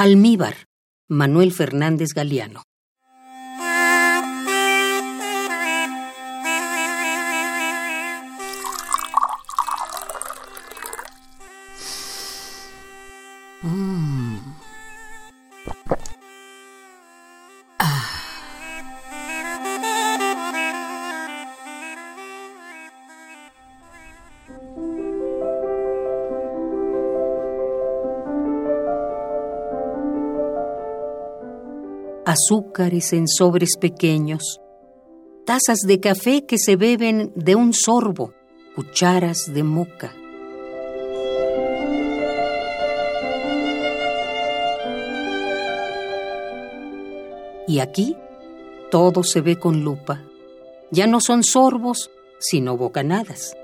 Almíbar, Manuel Fernández Galeano. Azúcares en sobres pequeños, tazas de café que se beben de un sorbo, cucharas de moca. Y aquí todo se ve con lupa. Ya no son sorbos, sino bocanadas.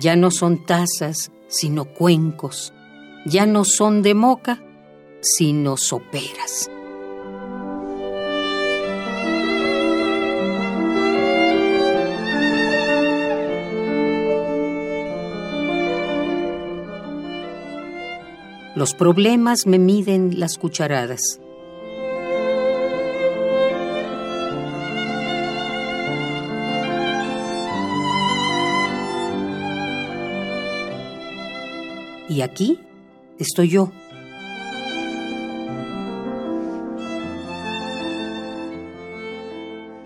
Ya no son tazas, sino cuencos. Ya no son de moca, sino soperas. Los problemas me miden las cucharadas. Y aquí estoy yo.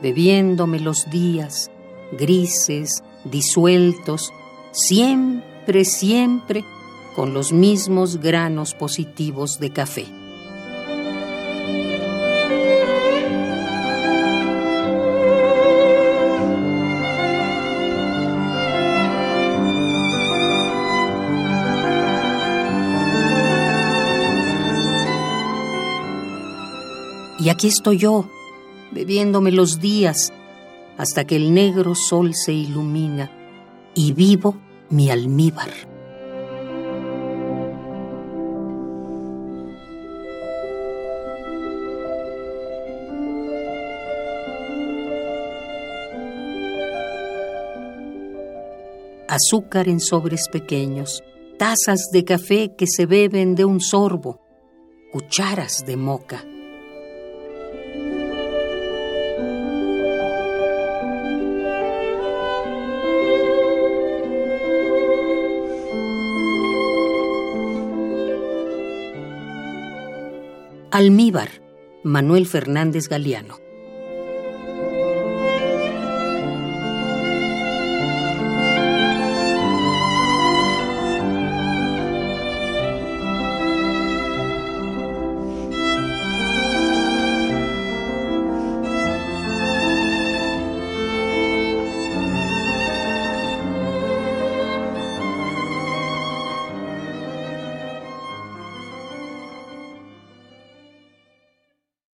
Bebiéndome los días grises, disueltos, siempre, siempre con los mismos granos positivos de café. Y aquí estoy yo, bebiéndome los días, hasta que el negro sol se ilumina y vivo mi almíbar. Azúcar en sobres pequeños, tazas de café que se beben de un sorbo, cucharas de moca Almíbar, Manuel Fernández Galeano.